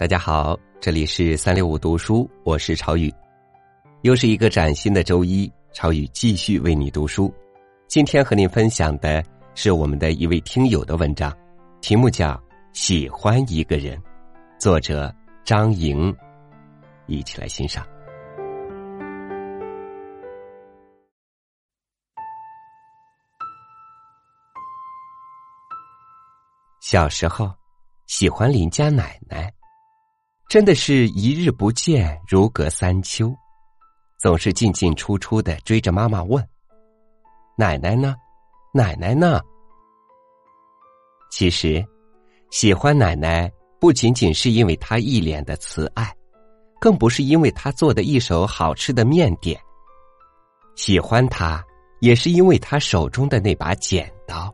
大家好，这里是三六五读书，我是朝宇，又是一个崭新的周一，朝宇继续为你读书。今天和您分享的是我们的一位听友的文章，题目叫《喜欢一个人》，作者张莹，一起来欣赏。小时候，喜欢邻家奶奶。真的是一日不见如隔三秋，总是进进出出的追着妈妈问：“奶奶呢？奶奶呢？”其实，喜欢奶奶不仅仅是因为她一脸的慈爱，更不是因为她做的一手好吃的面点。喜欢她，也是因为她手中的那把剪刀，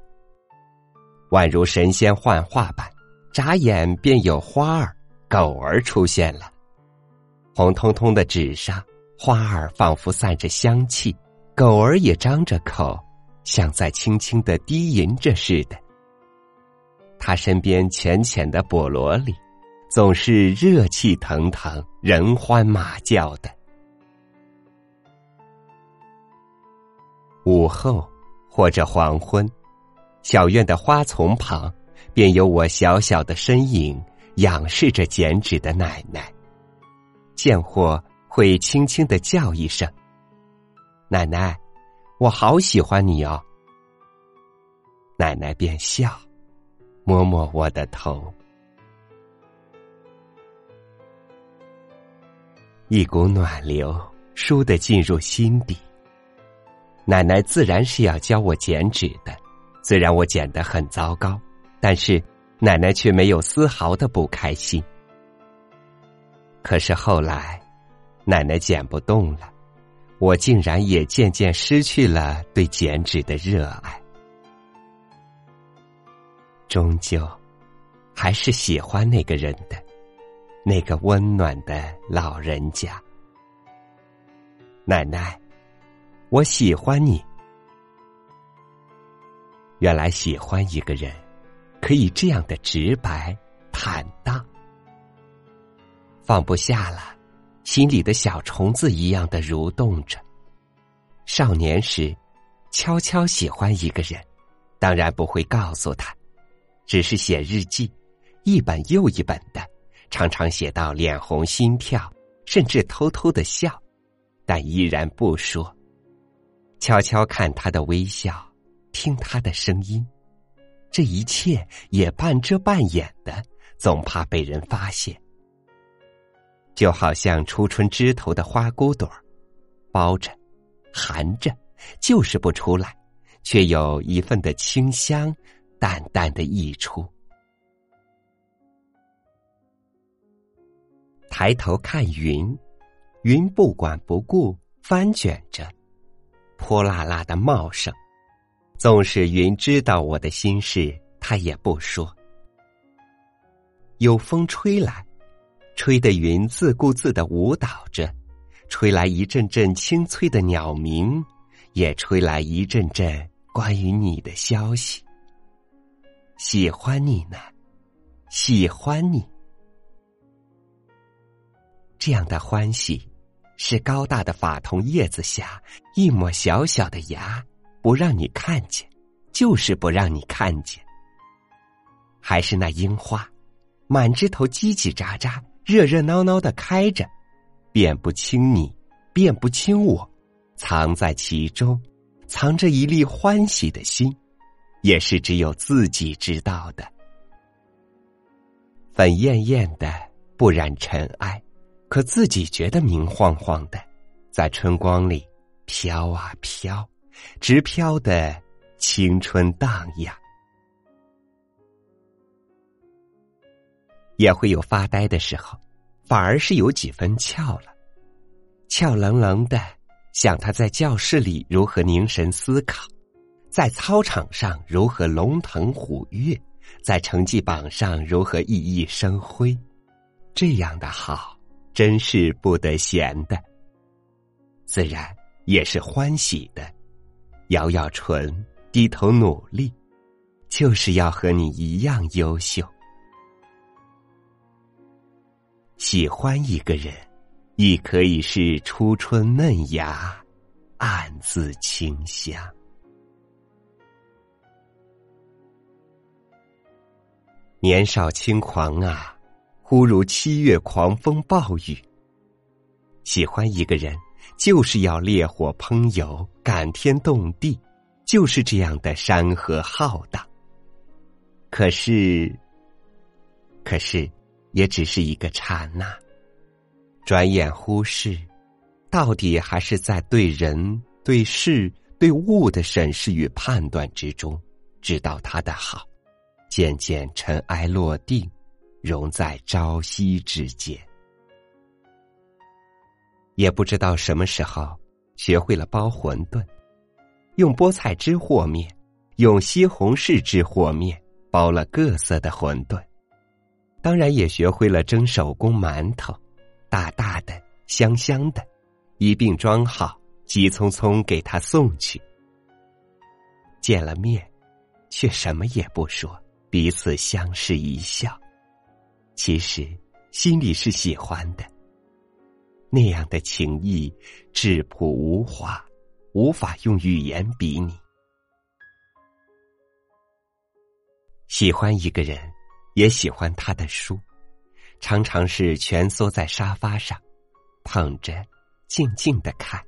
宛如神仙幻化般，眨眼便有花儿。狗儿出现了，红彤彤的纸上，花儿仿佛散着香气，狗儿也张着口，像在轻轻的低吟着似的。他身边浅浅的菠萝里，总是热气腾腾、人欢马叫的。午后或者黄昏，小院的花丛旁，便有我小小的身影。仰视着剪纸的奶奶，贱货会轻轻的叫一声：“奶奶，我好喜欢你哦。”奶奶便笑，摸摸我的头，一股暖流倏地进入心底。奶奶自然是要教我剪纸的，虽然我剪得很糟糕，但是。奶奶却没有丝毫的不开心。可是后来，奶奶剪不动了，我竟然也渐渐失去了对剪纸的热爱。终究，还是喜欢那个人的，那个温暖的老人家。奶奶，我喜欢你。原来喜欢一个人。可以这样的直白、坦荡，放不下了，心里的小虫子一样的蠕动着。少年时，悄悄喜欢一个人，当然不会告诉他，只是写日记，一本又一本的，常常写到脸红心跳，甚至偷偷的笑，但依然不说。悄悄看他的微笑，听他的声音。这一切也半遮半掩的，总怕被人发现。就好像初春枝头的花骨朵儿，包着、含着，就是不出来，却有一份的清香，淡淡的溢出。抬头看云，云不管不顾翻卷着，泼辣辣的茂盛。纵使云知道我的心事，他也不说。有风吹来，吹得云自顾自的舞蹈着，吹来一阵阵清脆的鸟鸣，也吹来一阵阵关于你的消息。喜欢你呢，喜欢你。这样的欢喜，是高大的法桐叶子下一抹小小的芽。不让你看见，就是不让你看见。还是那樱花，满枝头叽叽喳喳，热热闹闹的开着，辨不清你，辨不清我，藏在其中，藏着一粒欢喜的心，也是只有自己知道的。粉艳艳的，不染尘埃，可自己觉得明晃晃的，在春光里飘啊飘。直飘的青春荡漾，也会有发呆的时候，反而是有几分俏了，俏愣愣的，想他在教室里如何凝神思考，在操场上如何龙腾虎跃，在成绩榜上如何熠熠生辉，这样的好，真是不得闲的，自然也是欢喜的。咬咬唇，低头努力，就是要和你一样优秀。喜欢一个人，亦可以是初春嫩芽，暗自清香。年少轻狂啊，忽如七月狂风暴雨。喜欢一个人，就是要烈火烹油，感天动地，就是这样的山河浩荡。可是，可是。也只是一个刹那，转眼忽视，到底还是在对人、对事、对物的审视与判断之中，知道他的好，渐渐尘埃落定，融在朝夕之间。也不知道什么时候学会了包馄饨，用菠菜汁和面，用西红柿汁和面，包了各色的馄饨。当然也学会了蒸手工馒头，大大的、香香的，一并装好，急匆匆给他送去。见了面，却什么也不说，彼此相视一笑。其实心里是喜欢的，那样的情谊质朴无华，无法用语言比拟。喜欢一个人。也喜欢他的书，常常是蜷缩在沙发上，捧着，静静的看。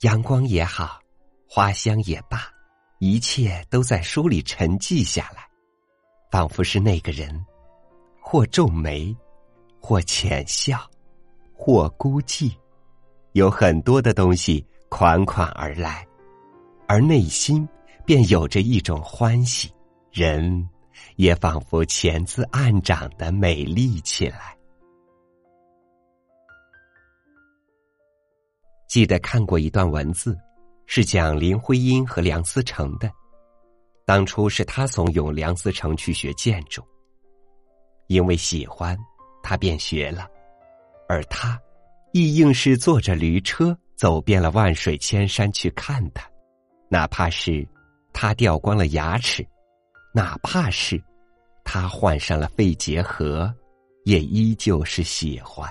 阳光也好，花香也罢，一切都在书里沉寂下来，仿佛是那个人，或皱眉，或浅笑，或孤寂，有很多的东西款款而来，而内心便有着一种欢喜。人。也仿佛潜滋暗长的美丽起来。记得看过一段文字，是讲林徽因和梁思成的。当初是他怂恿梁思成去学建筑，因为喜欢，他便学了，而他亦硬是坐着驴车走遍了万水千山去看他，哪怕是他掉光了牙齿。哪怕是他患上了肺结核，也依旧是喜欢。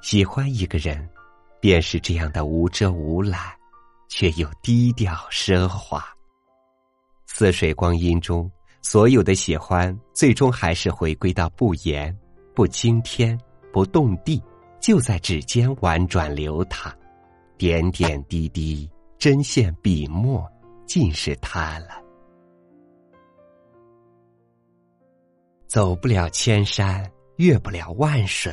喜欢一个人，便是这样的无遮无拦，却又低调奢华。似水光阴中，所有的喜欢，最终还是回归到不言、不惊天、不动地，就在指尖婉转流淌，点点滴滴。针线笔墨，尽是他了。走不了千山，越不了万水，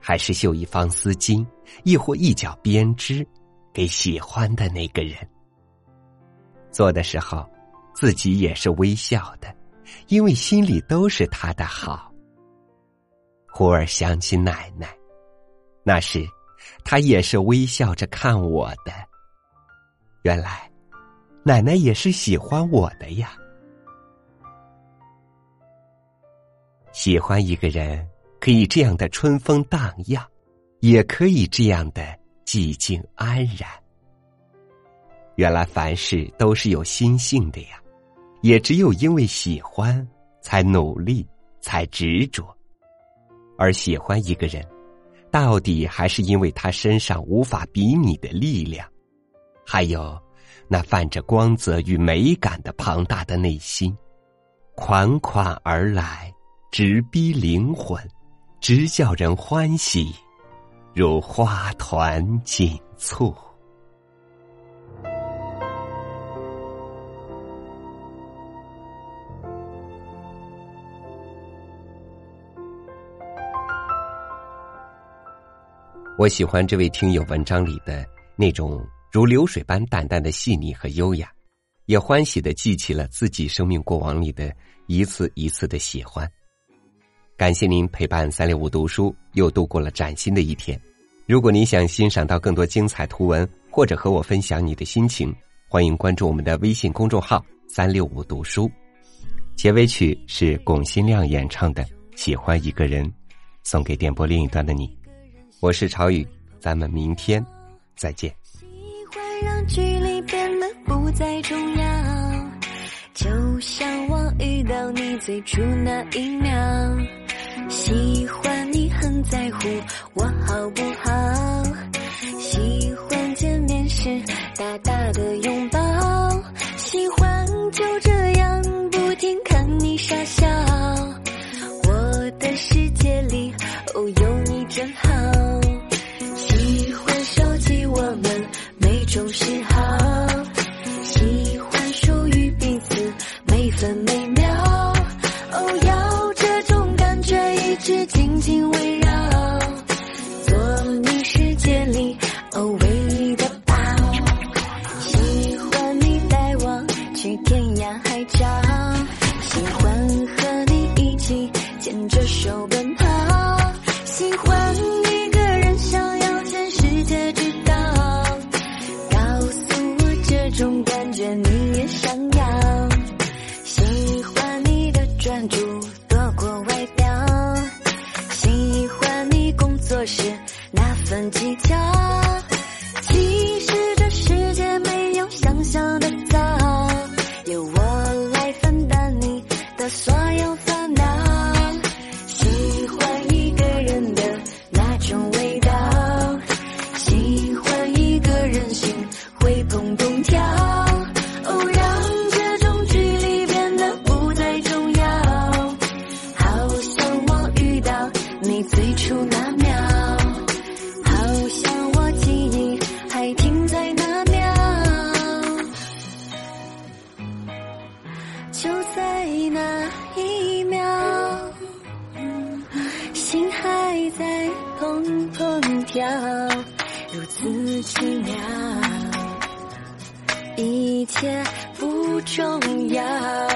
还是绣一方丝巾，亦或一角编织，给喜欢的那个人。做的时候，自己也是微笑的，因为心里都是他的好。忽而想起奶奶，那时，他也是微笑着看我的。原来，奶奶也是喜欢我的呀。喜欢一个人，可以这样的春风荡漾，也可以这样的寂静安然。原来凡事都是有心性的呀，也只有因为喜欢，才努力，才执着。而喜欢一个人，到底还是因为他身上无法比拟的力量。还有，那泛着光泽与美感的庞大的内心，款款而来，直逼灵魂，直叫人欢喜，如花团锦簇。我喜欢这位听友文章里的那种。如流水般淡淡的细腻和优雅，也欢喜的记起了自己生命过往里的一次一次的喜欢。感谢您陪伴三六五读书，又度过了崭新的一天。如果您想欣赏到更多精彩图文，或者和我分享你的心情，欢迎关注我们的微信公众号“三六五读书”。结尾曲是龚新亮演唱的《喜欢一个人》，送给电波另一端的你。我是朝雨，咱们明天再见。喜欢让距离变得不再重要，就像我遇到你最初那一秒。喜欢你很在乎我好不好？喜欢见面时大大的拥抱。想喜你最初那秒好像我记忆还停在那秒就在那一秒心还在砰砰跳如此奇妙一切不重要。